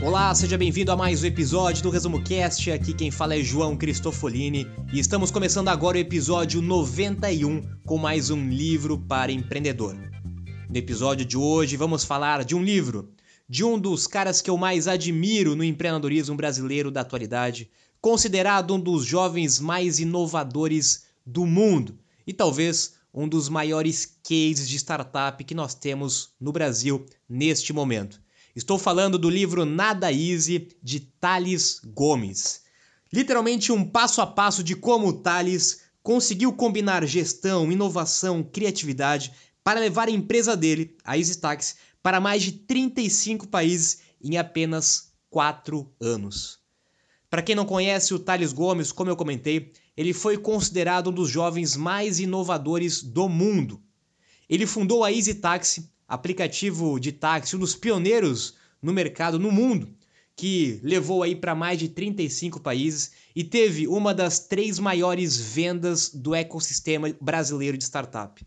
Olá, seja bem-vindo a mais um episódio do Resumo Cast. Aqui quem fala é João Cristofolini e estamos começando agora o episódio 91 com mais um livro para empreendedor. No episódio de hoje vamos falar de um livro de um dos caras que eu mais admiro no empreendedorismo brasileiro da atualidade, considerado um dos jovens mais inovadores do mundo e talvez um dos maiores cases de startup que nós temos no Brasil neste momento. Estou falando do livro Nada Easy de Thales Gomes. Literalmente um passo a passo de como o Thales conseguiu combinar gestão, inovação, criatividade para levar a empresa dele, a EasyTax, para mais de 35 países em apenas 4 anos. Para quem não conhece o Thales Gomes, como eu comentei, ele foi considerado um dos jovens mais inovadores do mundo. Ele fundou a EasyTaxi aplicativo de táxi, um dos pioneiros no mercado no mundo, que levou aí para mais de 35 países e teve uma das três maiores vendas do ecossistema brasileiro de startup.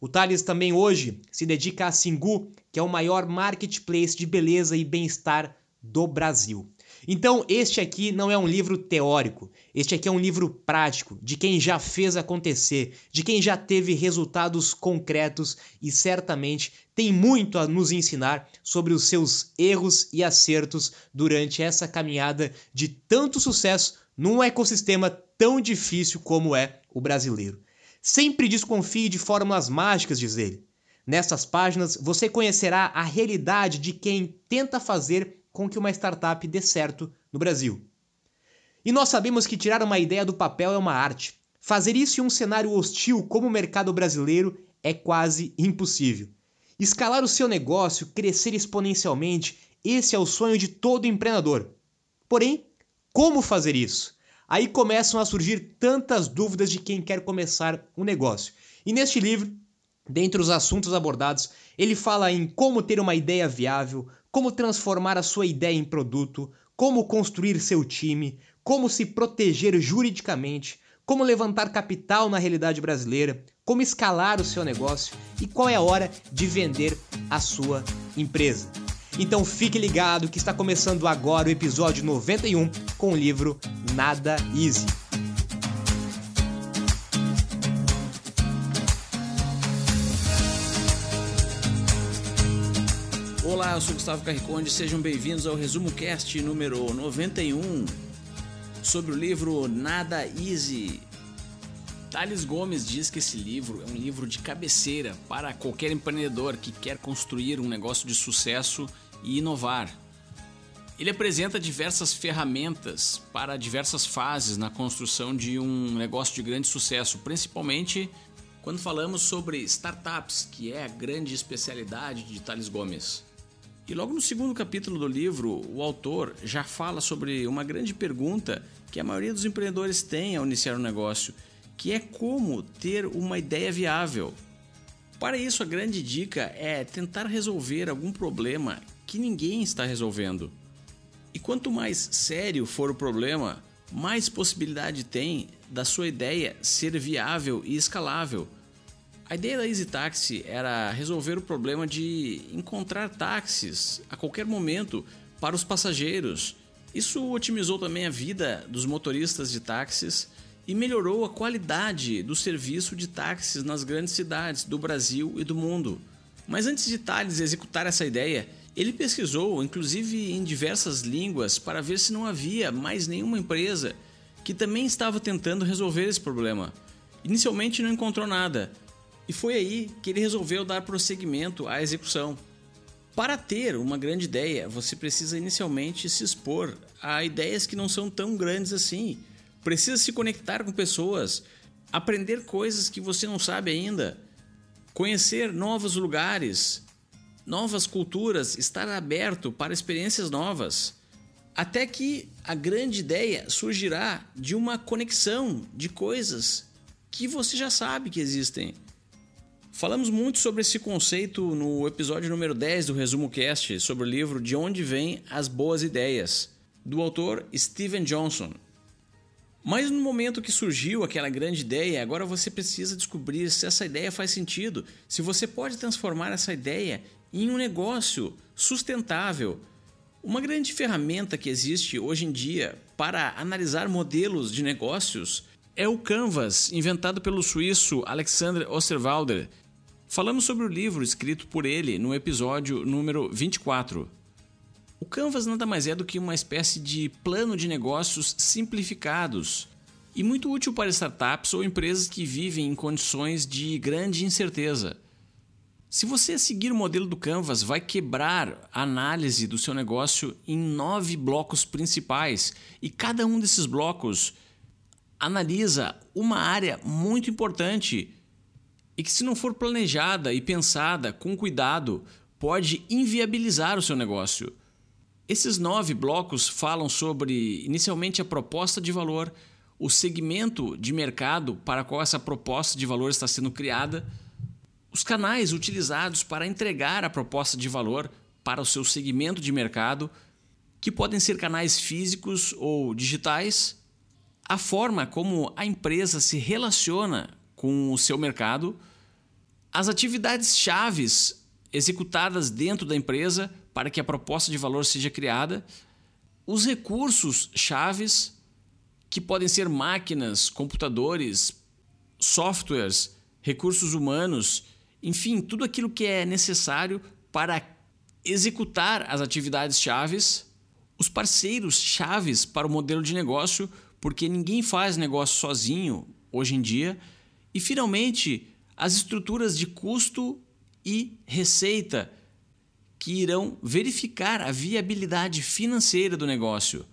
O Thales também hoje se dedica a Singu, que é o maior marketplace de beleza e bem-estar do Brasil. Então, este aqui não é um livro teórico, este aqui é um livro prático, de quem já fez acontecer, de quem já teve resultados concretos e certamente tem muito a nos ensinar sobre os seus erros e acertos durante essa caminhada de tanto sucesso num ecossistema tão difícil como é o brasileiro. Sempre desconfie de fórmulas mágicas, diz ele. Nestas páginas você conhecerá a realidade de quem tenta fazer com que uma startup dê certo no Brasil. E nós sabemos que tirar uma ideia do papel é uma arte. Fazer isso em um cenário hostil como o mercado brasileiro é quase impossível. Escalar o seu negócio, crescer exponencialmente, esse é o sonho de todo empreendedor. Porém, como fazer isso? Aí começam a surgir tantas dúvidas de quem quer começar um negócio. E neste livro, dentre os assuntos abordados, ele fala em como ter uma ideia viável, como transformar a sua ideia em produto, como construir seu time, como se proteger juridicamente, como levantar capital na realidade brasileira, como escalar o seu negócio e qual é a hora de vender a sua empresa. Então fique ligado que está começando agora o episódio 91 com o livro Nada Easy. Olá, eu sou Gustavo Carriconde, sejam bem-vindos ao Resumo Cast número 91 sobre o livro Nada Easy. Thales Gomes diz que esse livro é um livro de cabeceira para qualquer empreendedor que quer construir um negócio de sucesso e inovar. Ele apresenta diversas ferramentas para diversas fases na construção de um negócio de grande sucesso, principalmente quando falamos sobre startups, que é a grande especialidade de Thales Gomes. E logo no segundo capítulo do livro, o autor já fala sobre uma grande pergunta que a maioria dos empreendedores tem ao iniciar um negócio, que é como ter uma ideia viável. Para isso, a grande dica é tentar resolver algum problema que ninguém está resolvendo. E quanto mais sério for o problema, mais possibilidade tem da sua ideia ser viável e escalável. A ideia da Easy Taxi era resolver o problema de encontrar táxis a qualquer momento para os passageiros. Isso otimizou também a vida dos motoristas de táxis e melhorou a qualidade do serviço de táxis nas grandes cidades do Brasil e do mundo. Mas antes de Thales executar essa ideia, ele pesquisou, inclusive em diversas línguas, para ver se não havia mais nenhuma empresa que também estava tentando resolver esse problema. Inicialmente não encontrou nada, e foi aí que ele resolveu dar prosseguimento à execução. Para ter uma grande ideia, você precisa inicialmente se expor a ideias que não são tão grandes assim. Precisa se conectar com pessoas, aprender coisas que você não sabe ainda, conhecer novos lugares, novas culturas, estar aberto para experiências novas. Até que a grande ideia surgirá de uma conexão de coisas que você já sabe que existem. Falamos muito sobre esse conceito no episódio número 10 do Resumo Cast, sobre o livro De Onde Vêm as Boas Ideias, do autor Steven Johnson. Mas no momento que surgiu aquela grande ideia, agora você precisa descobrir se essa ideia faz sentido, se você pode transformar essa ideia em um negócio sustentável. Uma grande ferramenta que existe hoje em dia para analisar modelos de negócios é o Canvas, inventado pelo suíço Alexander Osterwalder. Falamos sobre o livro escrito por ele no episódio número 24. O Canvas nada mais é do que uma espécie de plano de negócios simplificados e muito útil para startups ou empresas que vivem em condições de grande incerteza. Se você seguir o modelo do Canvas, vai quebrar a análise do seu negócio em nove blocos principais e cada um desses blocos analisa uma área muito importante e que, se não for planejada e pensada com cuidado, pode inviabilizar o seu negócio. Esses nove blocos falam sobre, inicialmente, a proposta de valor, o segmento de mercado para qual essa proposta de valor está sendo criada, os canais utilizados para entregar a proposta de valor para o seu segmento de mercado, que podem ser canais físicos ou digitais, a forma como a empresa se relaciona com o seu mercado, as atividades chaves executadas dentro da empresa para que a proposta de valor seja criada, os recursos chaves, que podem ser máquinas, computadores, softwares, recursos humanos, enfim, tudo aquilo que é necessário para executar as atividades chaves, os parceiros chaves para o modelo de negócio, porque ninguém faz negócio sozinho hoje em dia, e finalmente as estruturas de custo e receita que irão verificar a viabilidade financeira do negócio.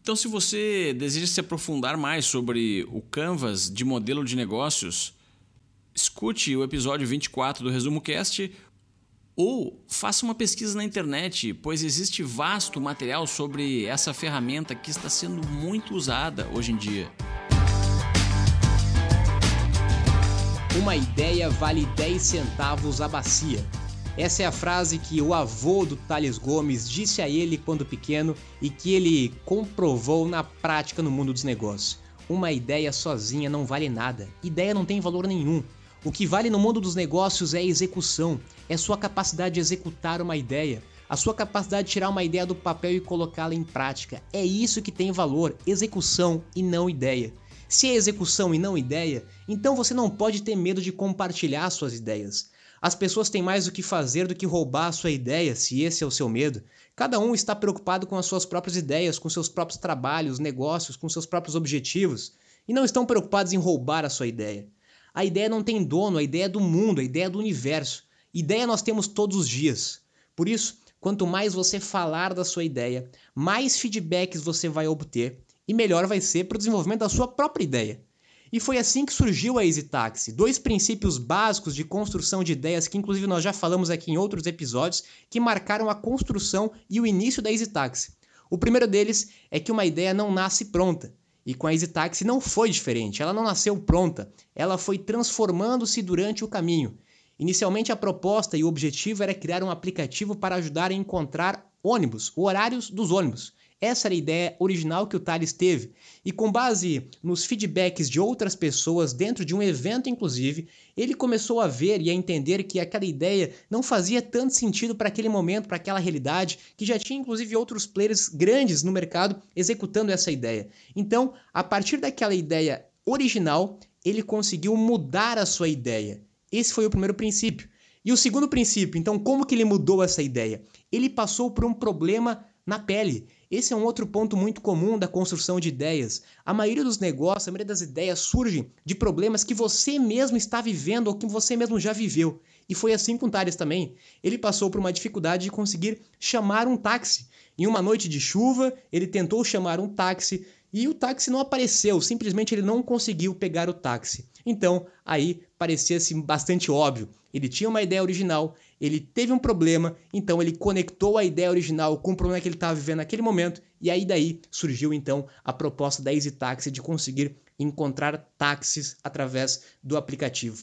Então, se você deseja se aprofundar mais sobre o Canvas de modelo de negócios, escute o episódio 24 do Resumo Cast ou faça uma pesquisa na internet, pois existe vasto material sobre essa ferramenta que está sendo muito usada hoje em dia. Uma ideia vale 10 centavos a bacia. Essa é a frase que o avô do Thales Gomes disse a ele quando pequeno e que ele comprovou na prática no mundo dos negócios. Uma ideia sozinha não vale nada. Ideia não tem valor nenhum. O que vale no mundo dos negócios é a execução, é sua capacidade de executar uma ideia, a sua capacidade de tirar uma ideia do papel e colocá-la em prática. É isso que tem valor, execução e não ideia. Se é execução e não ideia, então você não pode ter medo de compartilhar suas ideias. As pessoas têm mais o que fazer do que roubar a sua ideia, se esse é o seu medo. Cada um está preocupado com as suas próprias ideias, com seus próprios trabalhos, negócios, com seus próprios objetivos, e não estão preocupados em roubar a sua ideia. A ideia não tem dono, a ideia é do mundo, a ideia é do universo. Ideia nós temos todos os dias. Por isso, quanto mais você falar da sua ideia, mais feedbacks você vai obter e melhor vai ser para o desenvolvimento da sua própria ideia. E foi assim que surgiu a Easy Taxi, dois princípios básicos de construção de ideias que inclusive nós já falamos aqui em outros episódios, que marcaram a construção e o início da Easy Taxi. O primeiro deles é que uma ideia não nasce pronta. E com a Easy Taxi não foi diferente, ela não nasceu pronta, ela foi transformando-se durante o caminho. Inicialmente a proposta e o objetivo era criar um aplicativo para ajudar a encontrar ônibus, horários dos ônibus. Essa era a ideia original que o Thales teve, e com base nos feedbacks de outras pessoas dentro de um evento, inclusive, ele começou a ver e a entender que aquela ideia não fazia tanto sentido para aquele momento, para aquela realidade, que já tinha inclusive outros players grandes no mercado executando essa ideia. Então, a partir daquela ideia original, ele conseguiu mudar a sua ideia. Esse foi o primeiro princípio. E o segundo princípio, então, como que ele mudou essa ideia? Ele passou por um problema na pele. Esse é um outro ponto muito comum da construção de ideias. A maioria dos negócios, a maioria das ideias surgem de problemas que você mesmo está vivendo ou que você mesmo já viveu. E foi assim com Thales também. Ele passou por uma dificuldade de conseguir chamar um táxi. Em uma noite de chuva, ele tentou chamar um táxi e o táxi não apareceu, simplesmente ele não conseguiu pegar o táxi. Então, aí parecia-se bastante óbvio. Ele tinha uma ideia original, ele teve um problema, então ele conectou a ideia original com o problema que ele estava vivendo naquele momento, e aí daí surgiu então a proposta da Easy Taxi de conseguir encontrar táxis através do aplicativo.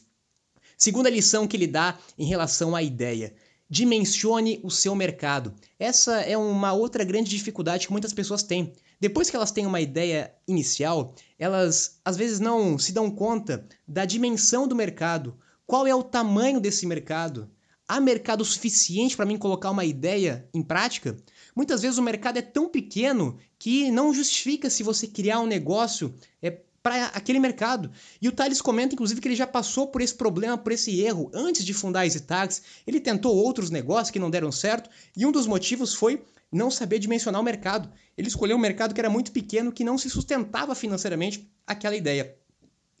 Segunda lição que ele dá em relação à ideia. Dimensione o seu mercado. Essa é uma outra grande dificuldade que muitas pessoas têm. Depois que elas têm uma ideia inicial, elas às vezes não se dão conta da dimensão do mercado. Qual é o tamanho desse mercado? Há mercado suficiente para mim colocar uma ideia em prática? Muitas vezes o mercado é tão pequeno que não justifica se você criar um negócio é, para aquele mercado. E o Thales comenta, inclusive, que ele já passou por esse problema, por esse erro. Antes de fundar a EasyTax, ele tentou outros negócios que não deram certo, e um dos motivos foi não saber dimensionar o mercado. Ele escolheu um mercado que era muito pequeno, que não se sustentava financeiramente aquela ideia.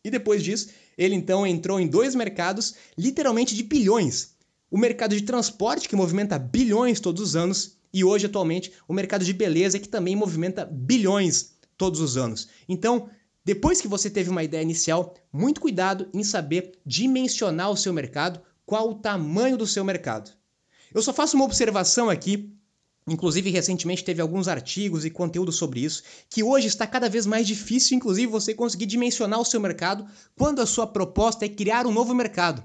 E depois disso, ele então entrou em dois mercados, literalmente de bilhões. O mercado de transporte, que movimenta bilhões todos os anos, e hoje, atualmente, o mercado de beleza, que também movimenta bilhões todos os anos. Então, depois que você teve uma ideia inicial, muito cuidado em saber dimensionar o seu mercado, qual o tamanho do seu mercado. Eu só faço uma observação aqui, inclusive recentemente teve alguns artigos e conteúdo sobre isso, que hoje está cada vez mais difícil, inclusive, você conseguir dimensionar o seu mercado quando a sua proposta é criar um novo mercado.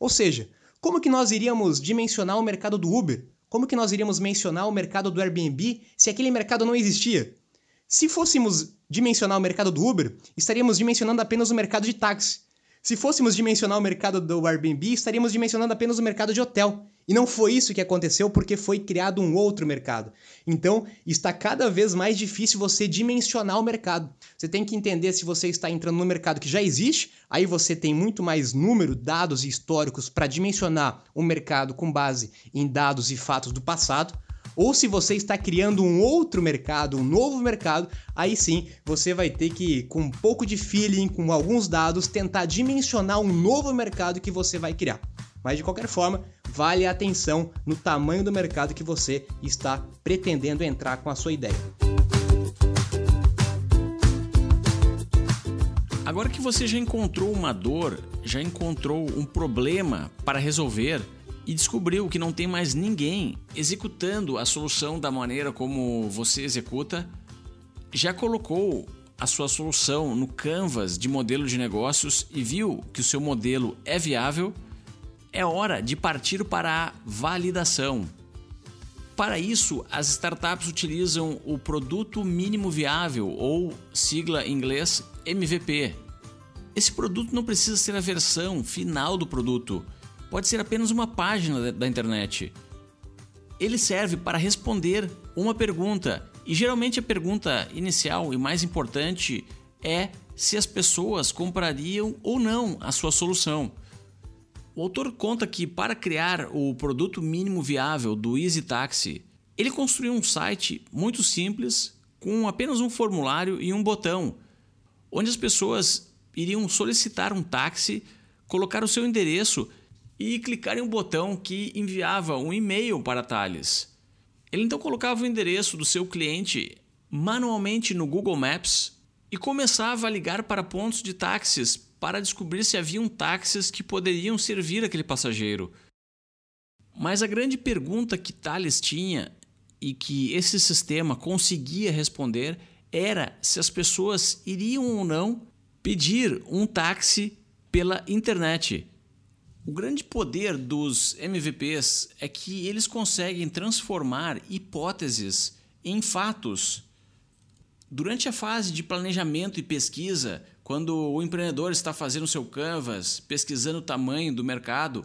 Ou seja, como que nós iríamos dimensionar o mercado do Uber? Como que nós iríamos mencionar o mercado do Airbnb se aquele mercado não existia? Se fôssemos dimensionar o mercado do Uber, estaríamos dimensionando apenas o mercado de táxi. Se fôssemos dimensionar o mercado do Airbnb, estaríamos dimensionando apenas o mercado de hotel. E não foi isso que aconteceu porque foi criado um outro mercado. Então, está cada vez mais difícil você dimensionar o mercado. Você tem que entender se você está entrando no mercado que já existe, aí você tem muito mais número, dados e históricos para dimensionar o mercado com base em dados e fatos do passado, ou se você está criando um outro mercado, um novo mercado, aí sim você vai ter que, com um pouco de feeling, com alguns dados, tentar dimensionar um novo mercado que você vai criar. Mas de qualquer forma, vale a atenção no tamanho do mercado que você está pretendendo entrar com a sua ideia. Agora que você já encontrou uma dor, já encontrou um problema para resolver, e descobriu que não tem mais ninguém executando a solução da maneira como você executa, já colocou a sua solução no canvas de modelo de negócios e viu que o seu modelo é viável, é hora de partir para a validação. Para isso, as startups utilizam o produto mínimo viável ou sigla em inglês MVP. Esse produto não precisa ser a versão final do produto pode ser apenas uma página da internet. Ele serve para responder uma pergunta, e geralmente a pergunta inicial e mais importante é se as pessoas comprariam ou não a sua solução. O autor conta que para criar o produto mínimo viável do Easy Taxi, ele construiu um site muito simples com apenas um formulário e um botão, onde as pessoas iriam solicitar um táxi, colocar o seu endereço e clicar em um botão que enviava um e-mail para Thales. Ele então colocava o endereço do seu cliente manualmente no Google Maps e começava a ligar para pontos de táxis para descobrir se haviam táxis que poderiam servir aquele passageiro. Mas a grande pergunta que Thales tinha e que esse sistema conseguia responder era se as pessoas iriam ou não pedir um táxi pela internet. O grande poder dos MVPs é que eles conseguem transformar hipóteses em fatos. Durante a fase de planejamento e pesquisa, quando o empreendedor está fazendo seu canvas, pesquisando o tamanho do mercado,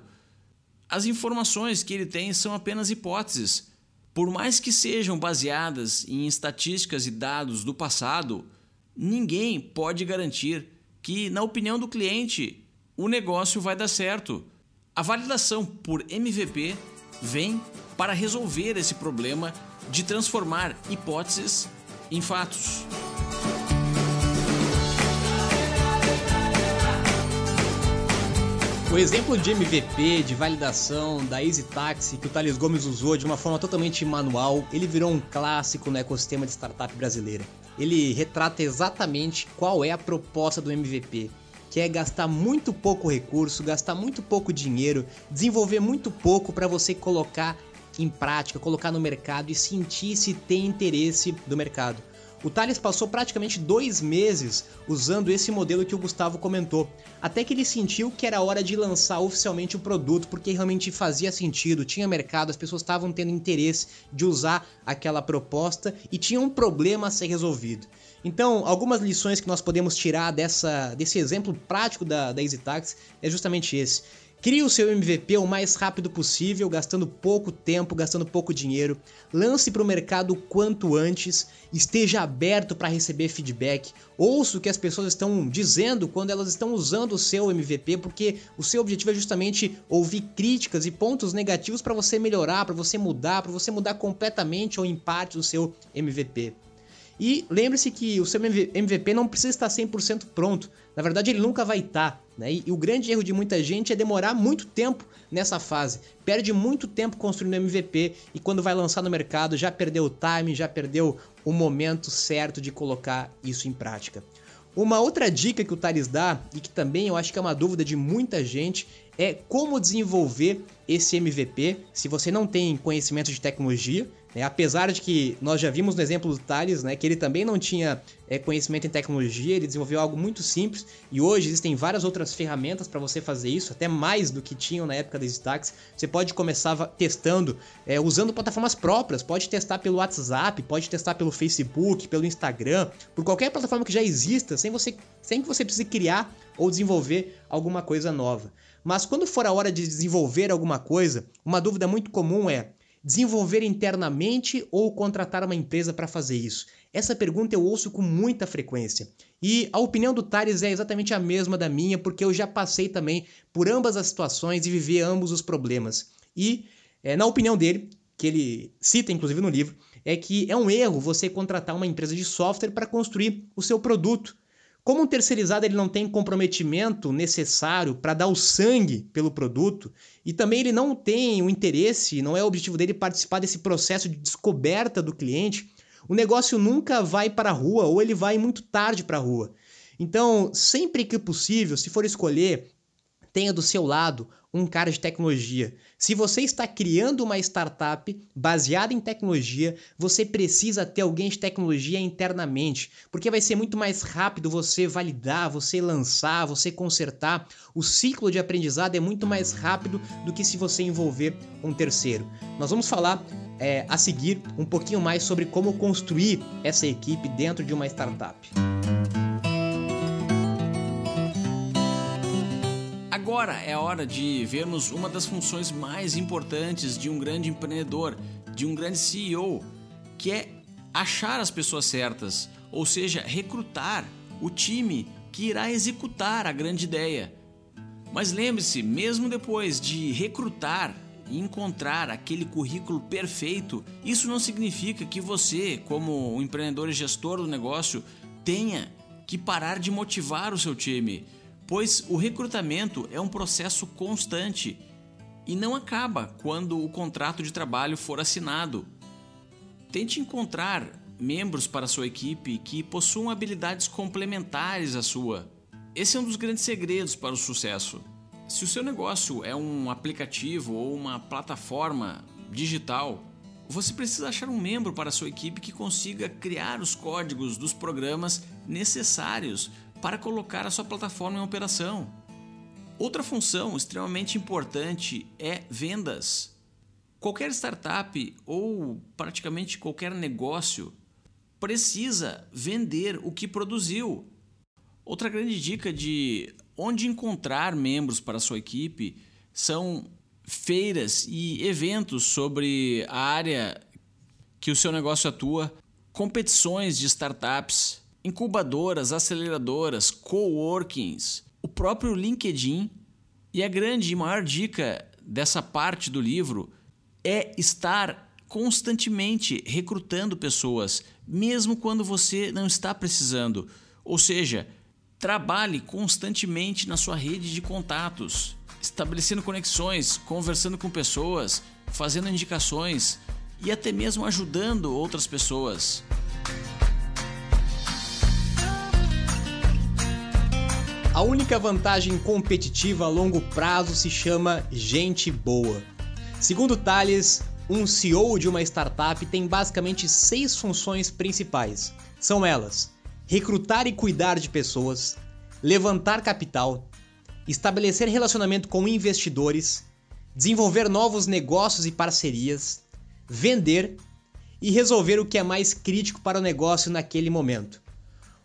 as informações que ele tem são apenas hipóteses. Por mais que sejam baseadas em estatísticas e dados do passado, ninguém pode garantir que, na opinião do cliente, o negócio vai dar certo. A validação por MVP vem para resolver esse problema de transformar hipóteses em fatos. O exemplo de MVP, de validação da Easy Taxi que o Thales Gomes usou de uma forma totalmente manual, ele virou um clássico no ecossistema de startup brasileira. Ele retrata exatamente qual é a proposta do MVP que é gastar muito pouco recurso, gastar muito pouco dinheiro, desenvolver muito pouco para você colocar em prática, colocar no mercado e sentir se tem interesse do mercado. O Thales passou praticamente dois meses usando esse modelo que o Gustavo comentou, até que ele sentiu que era hora de lançar oficialmente o produto, porque realmente fazia sentido, tinha mercado, as pessoas estavam tendo interesse de usar aquela proposta e tinha um problema a ser resolvido. Então, algumas lições que nós podemos tirar dessa, desse exemplo prático da, da EasyTax é justamente esse. Crie o seu MVP o mais rápido possível, gastando pouco tempo, gastando pouco dinheiro. Lance para o mercado quanto antes. Esteja aberto para receber feedback. Ouça o que as pessoas estão dizendo quando elas estão usando o seu MVP, porque o seu objetivo é justamente ouvir críticas e pontos negativos para você melhorar, para você mudar, para você mudar completamente ou em parte o seu MVP. E lembre-se que o seu MVP não precisa estar 100% pronto. Na verdade, ele nunca vai estar. Né? E, o grande erro de muita gente é demorar muito tempo nessa fase. Perde muito tempo construindo MVP e quando vai lançar no mercado já perdeu o time, já perdeu o momento certo de colocar isso em prática. Uma outra dica que o Thales dá, e que também eu acho que é uma dúvida de muita gente, é como desenvolver esse MVP se você não tem conhecimento de tecnologia. Né? Apesar de que nós já vimos no exemplo do Thales, né, que ele também não tinha é, conhecimento em tecnologia, ele desenvolveu algo muito simples e hoje existem várias outras ferramentas para você fazer isso, até mais do que tinham na época das stacks. Você pode começar testando é, usando plataformas próprias, pode testar pelo WhatsApp, pode testar pelo Facebook, pelo Instagram, por qualquer plataforma que já exista, sem, você, sem que você precise criar ou desenvolver alguma coisa nova. Mas quando for a hora de desenvolver alguma coisa, uma dúvida muito comum é: desenvolver internamente ou contratar uma empresa para fazer isso? Essa pergunta eu ouço com muita frequência. E a opinião do Thales é exatamente a mesma da minha, porque eu já passei também por ambas as situações e vivi ambos os problemas. E, é, na opinião dele, que ele cita inclusive no livro, é que é um erro você contratar uma empresa de software para construir o seu produto. Como um terceirizado ele não tem comprometimento necessário para dar o sangue pelo produto e também ele não tem o interesse, não é o objetivo dele participar desse processo de descoberta do cliente, o negócio nunca vai para a rua ou ele vai muito tarde para a rua. Então, sempre que possível, se for escolher, tenha do seu lado um cara de tecnologia. Se você está criando uma startup baseada em tecnologia, você precisa ter alguém de tecnologia internamente, porque vai ser muito mais rápido você validar, você lançar, você consertar. O ciclo de aprendizado é muito mais rápido do que se você envolver um terceiro. Nós vamos falar é, a seguir um pouquinho mais sobre como construir essa equipe dentro de uma startup. Agora é hora de vermos uma das funções mais importantes de um grande empreendedor, de um grande CEO, que é achar as pessoas certas, ou seja, recrutar o time que irá executar a grande ideia. Mas lembre-se, mesmo depois de recrutar e encontrar aquele currículo perfeito, isso não significa que você, como empreendedor e gestor do negócio, tenha que parar de motivar o seu time pois o recrutamento é um processo constante e não acaba quando o contrato de trabalho for assinado. Tente encontrar membros para sua equipe que possuam habilidades complementares à sua. Esse é um dos grandes segredos para o sucesso. Se o seu negócio é um aplicativo ou uma plataforma digital, você precisa achar um membro para a sua equipe que consiga criar os códigos dos programas necessários para colocar a sua plataforma em operação. Outra função extremamente importante é vendas. Qualquer startup ou praticamente qualquer negócio precisa vender o que produziu. Outra grande dica de onde encontrar membros para sua equipe são feiras e eventos sobre a área que o seu negócio atua, competições de startups, incubadoras, aceleradoras, coworkings, o próprio LinkedIn. E a grande e maior dica dessa parte do livro é estar constantemente recrutando pessoas, mesmo quando você não está precisando. Ou seja, trabalhe constantemente na sua rede de contatos, estabelecendo conexões, conversando com pessoas, fazendo indicações e até mesmo ajudando outras pessoas. A única vantagem competitiva a longo prazo se chama gente boa. Segundo Thales, um CEO de uma startup tem basicamente seis funções principais. São elas: recrutar e cuidar de pessoas, levantar capital, estabelecer relacionamento com investidores, desenvolver novos negócios e parcerias, vender e resolver o que é mais crítico para o negócio naquele momento.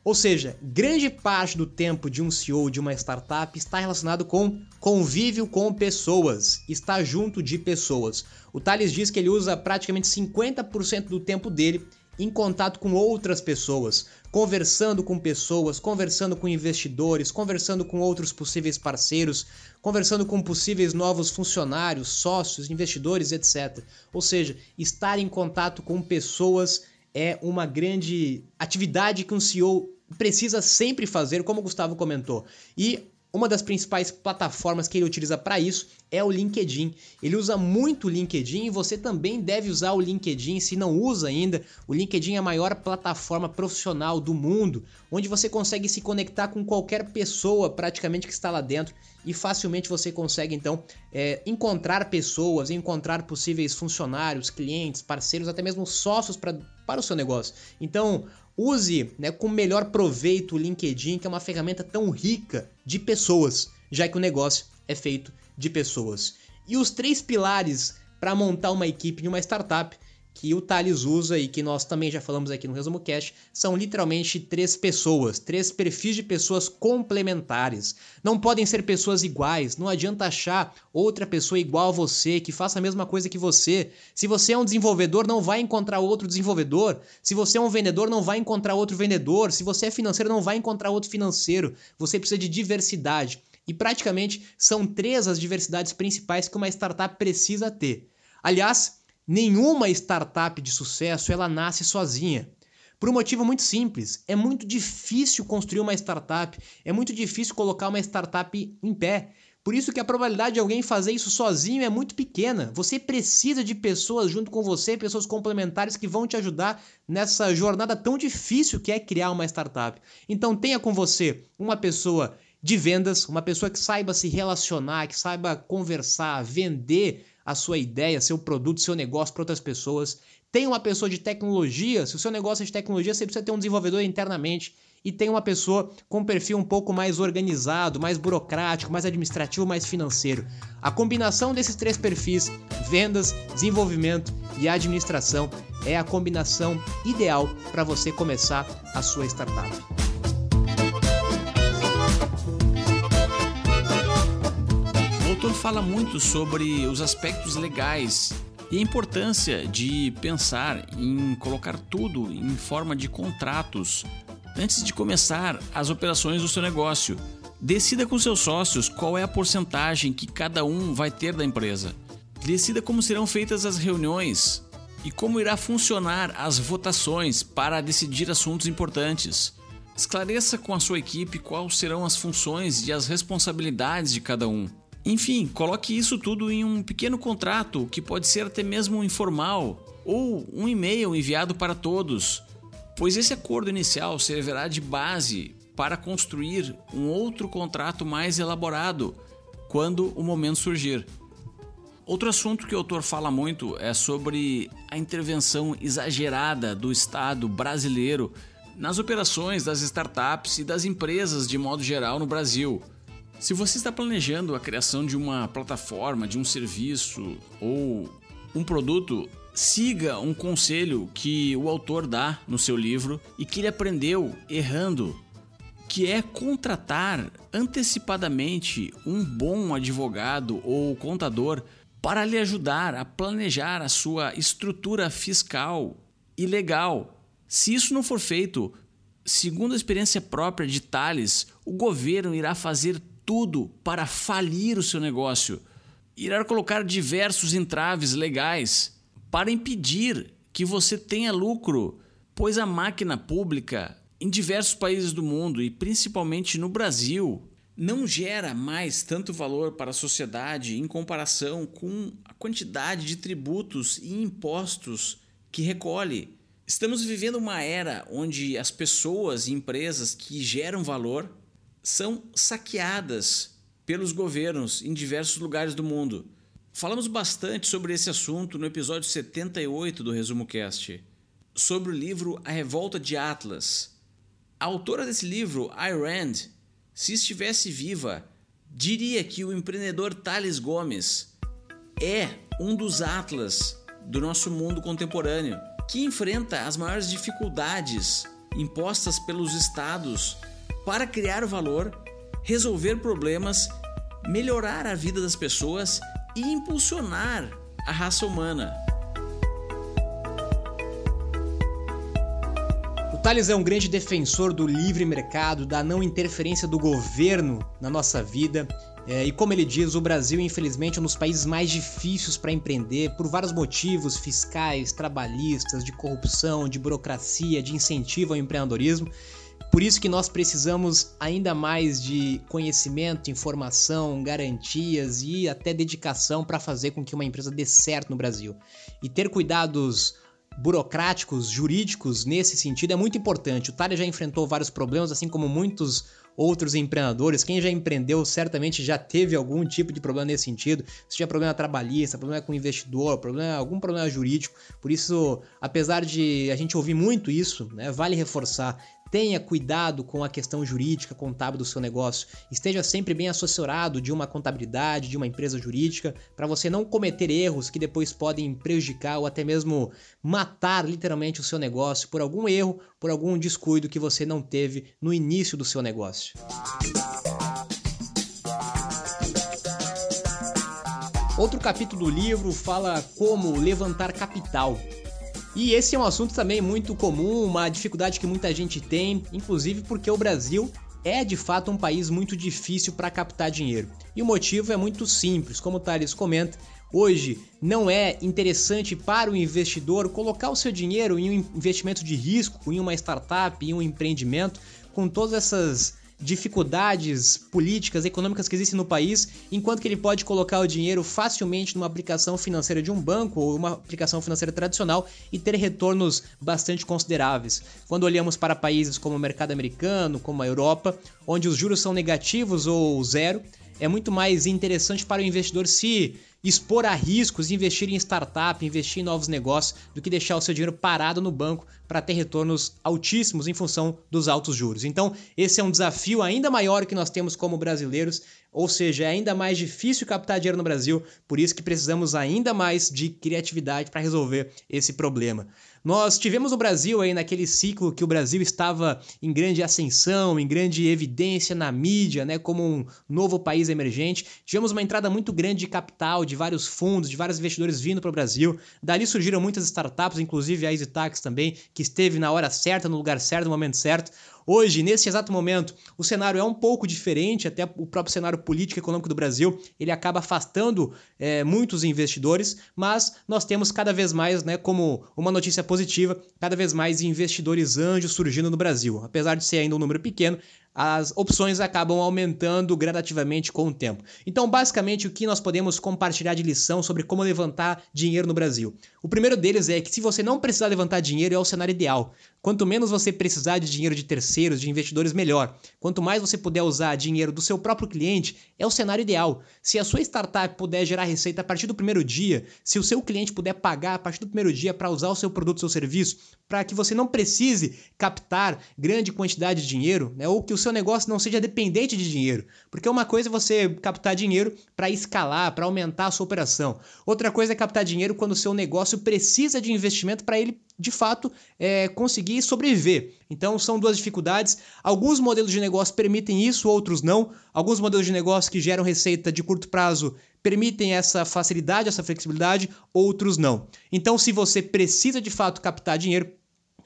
Ou seja, grande parte do tempo de um CEO de uma startup está relacionado com convívio com pessoas, está junto de pessoas. O Thales diz que ele usa praticamente 50% do tempo dele em contato com outras pessoas, conversando com pessoas, conversando com investidores, conversando com outros possíveis parceiros, conversando com possíveis novos funcionários, sócios, investidores, etc. Ou seja, estar em contato com pessoas é uma grande atividade que um CEO precisa sempre fazer, como o Gustavo comentou. E uma das principais plataformas que ele utiliza para isso é o LinkedIn. Ele usa muito o LinkedIn e você também deve usar o LinkedIn se não usa ainda. O LinkedIn é a maior plataforma profissional do mundo, onde você consegue se conectar com qualquer pessoa praticamente que está lá dentro e facilmente você consegue então é, encontrar pessoas, encontrar possíveis funcionários, clientes, parceiros, até mesmo sócios pra, para o seu negócio. Então, Use né, com melhor proveito o LinkedIn, que é uma ferramenta tão rica de pessoas, já que o negócio é feito de pessoas. E os três pilares para montar uma equipe em uma startup que o Thales usa e que nós também já falamos aqui no Resumo Cash, são literalmente três pessoas, três perfis de pessoas complementares. Não podem ser pessoas iguais, não adianta achar outra pessoa igual a você, que faça a mesma coisa que você. Se você é um desenvolvedor, não vai encontrar outro desenvolvedor. Se você é um vendedor, não vai encontrar outro vendedor. Se você é financeiro, não vai encontrar outro financeiro. Você precisa de diversidade. E praticamente são três as diversidades principais que uma startup precisa ter. Aliás, Nenhuma startup de sucesso ela nasce sozinha. Por um motivo muito simples, é muito difícil construir uma startup, é muito difícil colocar uma startup em pé. Por isso que a probabilidade de alguém fazer isso sozinho é muito pequena. Você precisa de pessoas junto com você, pessoas complementares que vão te ajudar nessa jornada tão difícil que é criar uma startup. Então tenha com você uma pessoa de vendas, uma pessoa que saiba se relacionar, que saiba conversar, vender a sua ideia, seu produto, seu negócio para outras pessoas. Tem uma pessoa de tecnologia, se o seu negócio é de tecnologia, você precisa ter um desenvolvedor internamente. E tem uma pessoa com um perfil um pouco mais organizado, mais burocrático, mais administrativo, mais financeiro. A combinação desses três perfis, vendas, desenvolvimento e administração, é a combinação ideal para você começar a sua startup. Autor fala muito sobre os aspectos legais e a importância de pensar em colocar tudo em forma de contratos antes de começar as operações do seu negócio. Decida com seus sócios qual é a porcentagem que cada um vai ter da empresa. Decida como serão feitas as reuniões e como irá funcionar as votações para decidir assuntos importantes. Esclareça com a sua equipe quais serão as funções e as responsabilidades de cada um. Enfim, coloque isso tudo em um pequeno contrato que pode ser até mesmo informal ou um e-mail enviado para todos, pois esse acordo inicial servirá de base para construir um outro contrato mais elaborado quando o momento surgir. Outro assunto que o autor fala muito é sobre a intervenção exagerada do Estado brasileiro nas operações das startups e das empresas de modo geral no Brasil. Se você está planejando a criação de uma plataforma, de um serviço ou um produto, siga um conselho que o autor dá no seu livro e que ele aprendeu errando, que é contratar antecipadamente um bom advogado ou contador para lhe ajudar a planejar a sua estrutura fiscal e legal. Se isso não for feito, segundo a experiência própria de Thales, o governo irá fazer tudo para falir o seu negócio. Irá colocar diversos entraves legais para impedir que você tenha lucro, pois a máquina pública em diversos países do mundo e principalmente no Brasil não gera mais tanto valor para a sociedade em comparação com a quantidade de tributos e impostos que recolhe. Estamos vivendo uma era onde as pessoas e empresas que geram valor são saqueadas pelos governos em diversos lugares do mundo. Falamos bastante sobre esse assunto no episódio 78 do Resumo Cast, sobre o livro A Revolta de Atlas. A autora desse livro, Ayn se estivesse viva, diria que o empreendedor Thales Gomes é um dos Atlas do nosso mundo contemporâneo, que enfrenta as maiores dificuldades impostas pelos estados para criar valor, resolver problemas, melhorar a vida das pessoas e impulsionar a raça humana. O Thales é um grande defensor do livre mercado, da não interferência do governo na nossa vida. É, e como ele diz, o Brasil, infelizmente, é um dos países mais difíceis para empreender por vários motivos fiscais, trabalhistas, de corrupção, de burocracia, de incentivo ao empreendedorismo. Por isso que nós precisamos ainda mais de conhecimento, informação, garantias e até dedicação para fazer com que uma empresa dê certo no Brasil. E ter cuidados burocráticos, jurídicos nesse sentido é muito importante. O Thalia já enfrentou vários problemas, assim como muitos outros empreendedores. Quem já empreendeu certamente já teve algum tipo de problema nesse sentido. Se tiver problema trabalhista, problema com investidor, problema, algum problema jurídico. Por isso, apesar de a gente ouvir muito isso, né, vale reforçar. Tenha cuidado com a questão jurídica, contábil do seu negócio. Esteja sempre bem assessorado de uma contabilidade, de uma empresa jurídica, para você não cometer erros que depois podem prejudicar ou até mesmo matar literalmente o seu negócio por algum erro, por algum descuido que você não teve no início do seu negócio. Outro capítulo do livro fala como levantar capital. E esse é um assunto também muito comum, uma dificuldade que muita gente tem, inclusive porque o Brasil é de fato um país muito difícil para captar dinheiro. E o motivo é muito simples, como o Thales comenta, hoje não é interessante para o investidor colocar o seu dinheiro em um investimento de risco, em uma startup, em um empreendimento, com todas essas dificuldades políticas, econômicas que existem no país, enquanto que ele pode colocar o dinheiro facilmente numa aplicação financeira de um banco ou uma aplicação financeira tradicional e ter retornos bastante consideráveis. Quando olhamos para países como o mercado americano, como a Europa, onde os juros são negativos ou zero, é muito mais interessante para o investidor se expor a riscos, investir em startup, investir em novos negócios, do que deixar o seu dinheiro parado no banco para ter retornos altíssimos em função dos altos juros. Então, esse é um desafio ainda maior que nós temos como brasileiros, ou seja, é ainda mais difícil captar dinheiro no Brasil, por isso que precisamos ainda mais de criatividade para resolver esse problema. Nós tivemos no Brasil aí naquele ciclo que o Brasil estava em grande ascensão, em grande evidência na mídia, né, como um novo país emergente. Tivemos uma entrada muito grande de capital, de vários fundos, de vários investidores vindo para o Brasil. Dali surgiram muitas startups, inclusive a EasyTax também, que esteve na hora certa, no lugar certo, no momento certo. Hoje, nesse exato momento, o cenário é um pouco diferente, até o próprio cenário político e econômico do Brasil, ele acaba afastando é, muitos investidores, mas nós temos cada vez mais, né, como uma notícia positiva, cada vez mais investidores anjos surgindo no Brasil. Apesar de ser ainda um número pequeno, as opções acabam aumentando gradativamente com o tempo. Então, basicamente, o que nós podemos compartilhar de lição sobre como levantar dinheiro no Brasil? O primeiro deles é que se você não precisar levantar dinheiro, é o cenário ideal. Quanto menos você precisar de dinheiro de terceiros, de investidores, melhor. Quanto mais você puder usar dinheiro do seu próprio cliente, é o cenário ideal. Se a sua startup puder gerar receita a partir do primeiro dia, se o seu cliente puder pagar a partir do primeiro dia para usar o seu produto, seu serviço, para que você não precise captar grande quantidade de dinheiro, né, ou que o seu negócio não seja dependente de dinheiro. Porque uma coisa é você captar dinheiro para escalar, para aumentar a sua operação. Outra coisa é captar dinheiro quando o seu negócio precisa de investimento para ele de fato é, conseguir sobreviver. Então são duas dificuldades. Alguns modelos de negócio permitem isso, outros não. Alguns modelos de negócio que geram receita de curto prazo permitem essa facilidade, essa flexibilidade, outros não. Então, se você precisa de fato captar dinheiro,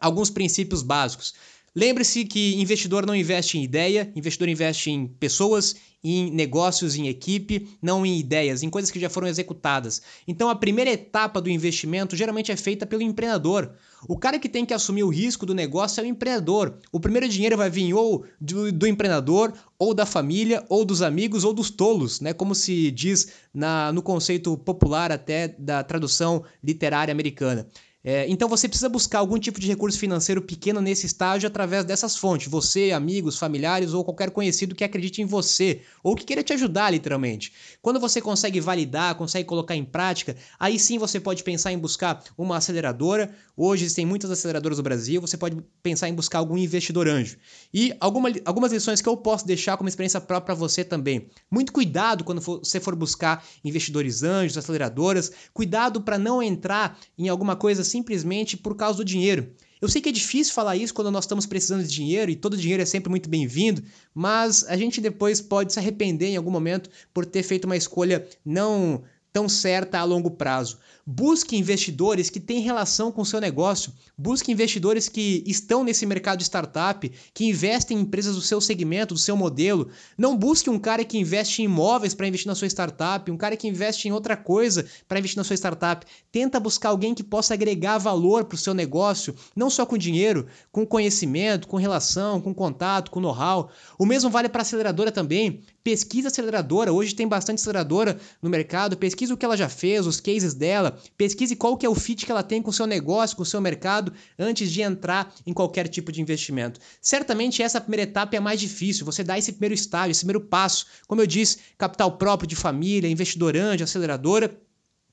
alguns princípios básicos. Lembre-se que investidor não investe em ideia, investidor investe em pessoas, em negócios, em equipe, não em ideias, em coisas que já foram executadas. Então a primeira etapa do investimento geralmente é feita pelo empreendedor. O cara que tem que assumir o risco do negócio é o empreendedor. O primeiro dinheiro vai vir ou do, do empreendedor, ou da família, ou dos amigos, ou dos tolos, né? Como se diz na, no conceito popular até da tradução literária americana. É, então você precisa buscar algum tipo de recurso financeiro pequeno nesse estágio através dessas fontes. Você, amigos, familiares ou qualquer conhecido que acredite em você ou que queira te ajudar, literalmente. Quando você consegue validar, consegue colocar em prática, aí sim você pode pensar em buscar uma aceleradora. Hoje existem muitas aceleradoras no Brasil. Você pode pensar em buscar algum investidor anjo. E alguma, algumas lições que eu posso deixar como experiência própria para você também. Muito cuidado quando for, você for buscar investidores anjos, aceleradoras. Cuidado para não entrar em alguma coisa assim simplesmente por causa do dinheiro. Eu sei que é difícil falar isso quando nós estamos precisando de dinheiro e todo dinheiro é sempre muito bem-vindo, mas a gente depois pode se arrepender em algum momento por ter feito uma escolha não tão certa a longo prazo. Busque investidores que têm relação com o seu negócio. Busque investidores que estão nesse mercado de startup, que investem em empresas do seu segmento, do seu modelo. Não busque um cara que investe em imóveis para investir na sua startup, um cara que investe em outra coisa para investir na sua startup. Tenta buscar alguém que possa agregar valor para o seu negócio, não só com dinheiro, com conhecimento, com relação, com contato, com know-how. O mesmo vale para aceleradora também. Pesquisa aceleradora. Hoje tem bastante aceleradora no mercado. Pesquisa o que ela já fez, os cases dela pesquise qual que é o fit que ela tem com o seu negócio, com o seu mercado, antes de entrar em qualquer tipo de investimento. Certamente essa primeira etapa é mais difícil, você dá esse primeiro estágio, esse primeiro passo. Como eu disse, capital próprio de família, investidor anjo, aceleradora.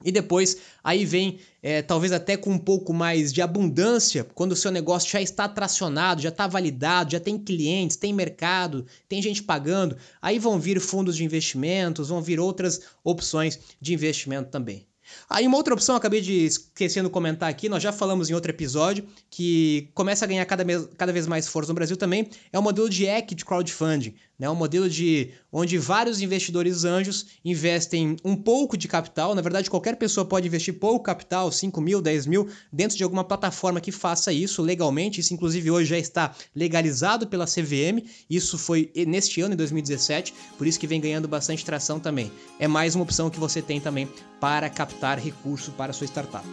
E depois, aí vem, é, talvez até com um pouco mais de abundância, quando o seu negócio já está tracionado, já está validado, já tem clientes, tem mercado, tem gente pagando. Aí vão vir fundos de investimentos, vão vir outras opções de investimento também. Aí uma outra opção, acabei de esquecendo de comentar aqui, nós já falamos em outro episódio, que começa a ganhar cada, cada vez mais força no Brasil também, é o modelo de equity crowdfunding, né? um modelo de onde vários investidores anjos investem um pouco de capital, na verdade qualquer pessoa pode investir pouco capital, 5 mil, 10 mil, dentro de alguma plataforma que faça isso legalmente, isso inclusive hoje já está legalizado pela CVM, isso foi neste ano, em 2017, por isso que vem ganhando bastante tração também. É mais uma opção que você tem também para captar recurso para sua startup.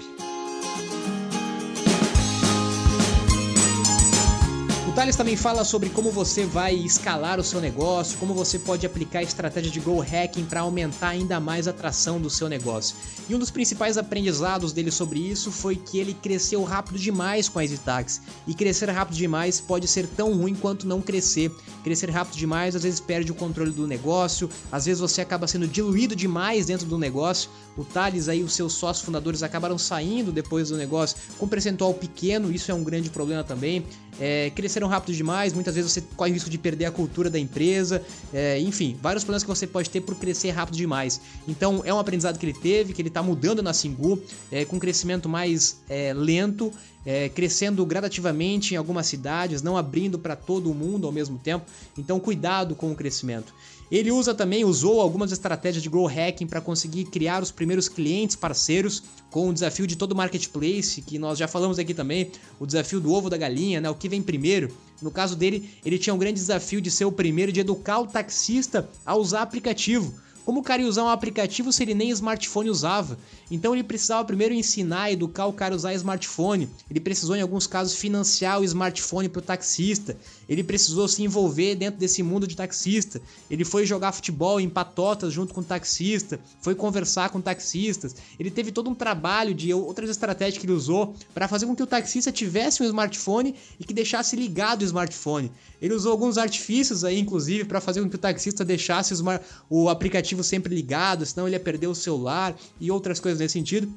O Thales também fala sobre como você vai escalar o seu negócio, como você pode aplicar a estratégia de Go Hacking para aumentar ainda mais a atração do seu negócio. E um dos principais aprendizados dele sobre isso foi que ele cresceu rápido demais com a EasyTax. E crescer rápido demais pode ser tão ruim quanto não crescer. Crescer rápido demais às vezes perde o controle do negócio, às vezes você acaba sendo diluído demais dentro do negócio. O Thales aí, os seus sócios fundadores acabaram saindo depois do negócio com percentual pequeno, isso é um grande problema também. É, cresceram rápido demais, muitas vezes você corre o risco de perder a cultura da empresa, é, enfim, vários problemas que você pode ter por crescer rápido demais. Então é um aprendizado que ele teve, que ele está mudando na Singu, é, com um crescimento mais é, lento, é, crescendo gradativamente em algumas cidades, não abrindo para todo mundo ao mesmo tempo. Então cuidado com o crescimento. Ele usa também, usou algumas estratégias de grow hacking para conseguir criar os primeiros clientes parceiros com o desafio de todo marketplace, que nós já falamos aqui também, o desafio do ovo da galinha, né? O que vem primeiro. No caso dele, ele tinha um grande desafio de ser o primeiro de educar o taxista a usar aplicativo. Como o cara ia usar um aplicativo se ele nem smartphone usava? Então ele precisava primeiro ensinar, educar o cara a usar smartphone. Ele precisou, em alguns casos, financiar o smartphone para o taxista. Ele precisou se envolver dentro desse mundo de taxista. Ele foi jogar futebol em patotas junto com o taxista. Foi conversar com taxistas. Ele teve todo um trabalho de outras estratégias que ele usou para fazer com que o taxista tivesse um smartphone e que deixasse ligado o smartphone. Ele usou alguns artifícios aí, inclusive, para fazer com que o taxista deixasse o aplicativo sempre ligado, senão ele ia perder o celular e outras coisas nesse sentido,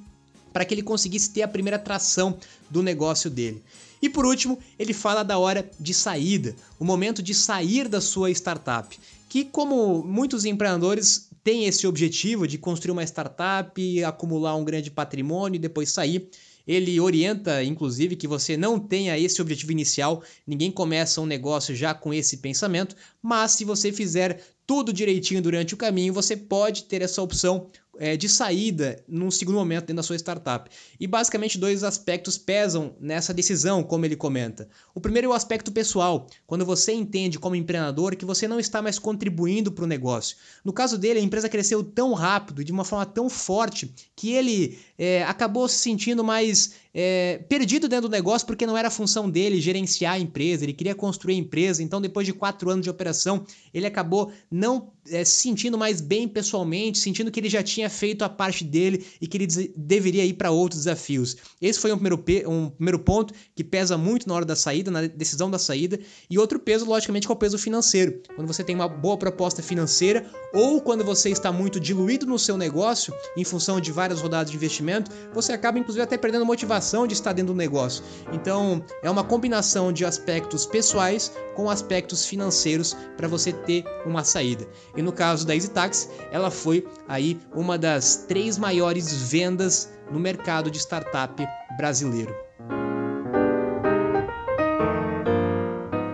para que ele conseguisse ter a primeira tração do negócio dele. E por último, ele fala da hora de saída, o momento de sair da sua startup, que como muitos empreendedores têm esse objetivo de construir uma startup, acumular um grande patrimônio e depois sair. Ele orienta, inclusive, que você não tenha esse objetivo inicial, ninguém começa um negócio já com esse pensamento, mas se você fizer tudo direitinho durante o caminho, você pode ter essa opção é, de saída num segundo momento dentro da sua startup. E basicamente dois aspectos pesam nessa decisão, como ele comenta. O primeiro é o aspecto pessoal, quando você entende como empreendedor que você não está mais contribuindo para o negócio. No caso dele, a empresa cresceu tão rápido de uma forma tão forte que ele é, acabou se sentindo mais é, perdido dentro do negócio porque não era função dele gerenciar a empresa, ele queria construir a empresa. Então, depois de quatro anos de operação, ele acabou não é, se sentindo mais bem pessoalmente, sentindo que ele já tinha feito a parte dele e que ele deveria ir para outros desafios. Esse foi um primeiro, um primeiro ponto que pesa muito na hora da saída, na decisão da saída. E outro peso, logicamente, que é o peso financeiro. Quando você tem uma boa proposta financeira ou quando você está muito diluído no seu negócio, em função de várias rodadas de investimento, você acaba, inclusive, até perdendo a motivação de estar dentro do negócio. Então, é uma combinação de aspectos pessoais com aspectos financeiros para você ter uma saída. E no caso da EasyTax, ela foi aí uma das três maiores vendas no mercado de startup brasileiro.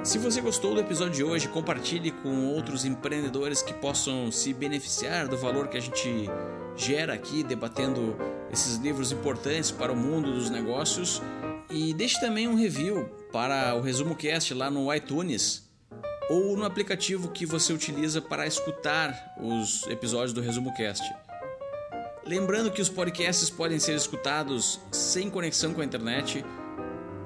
Se você gostou do episódio de hoje, compartilhe com outros empreendedores que possam se beneficiar do valor que a gente gera aqui debatendo esses livros importantes para o mundo dos negócios e deixe também um review para o Resumo Cast lá no iTunes ou no aplicativo que você utiliza para escutar os episódios do Resumo Cast. Lembrando que os podcasts podem ser escutados sem conexão com a internet.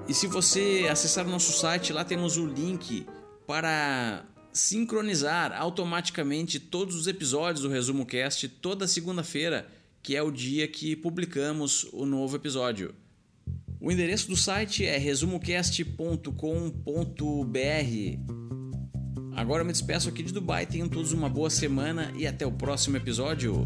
E se você acessar o nosso site, lá temos o link para sincronizar automaticamente todos os episódios do Resumo Cast toda segunda-feira, que é o dia que publicamos o novo episódio. O endereço do site é resumocast.com.br. Agora eu me despeço aqui de Dubai. Tenham todos uma boa semana e até o próximo episódio.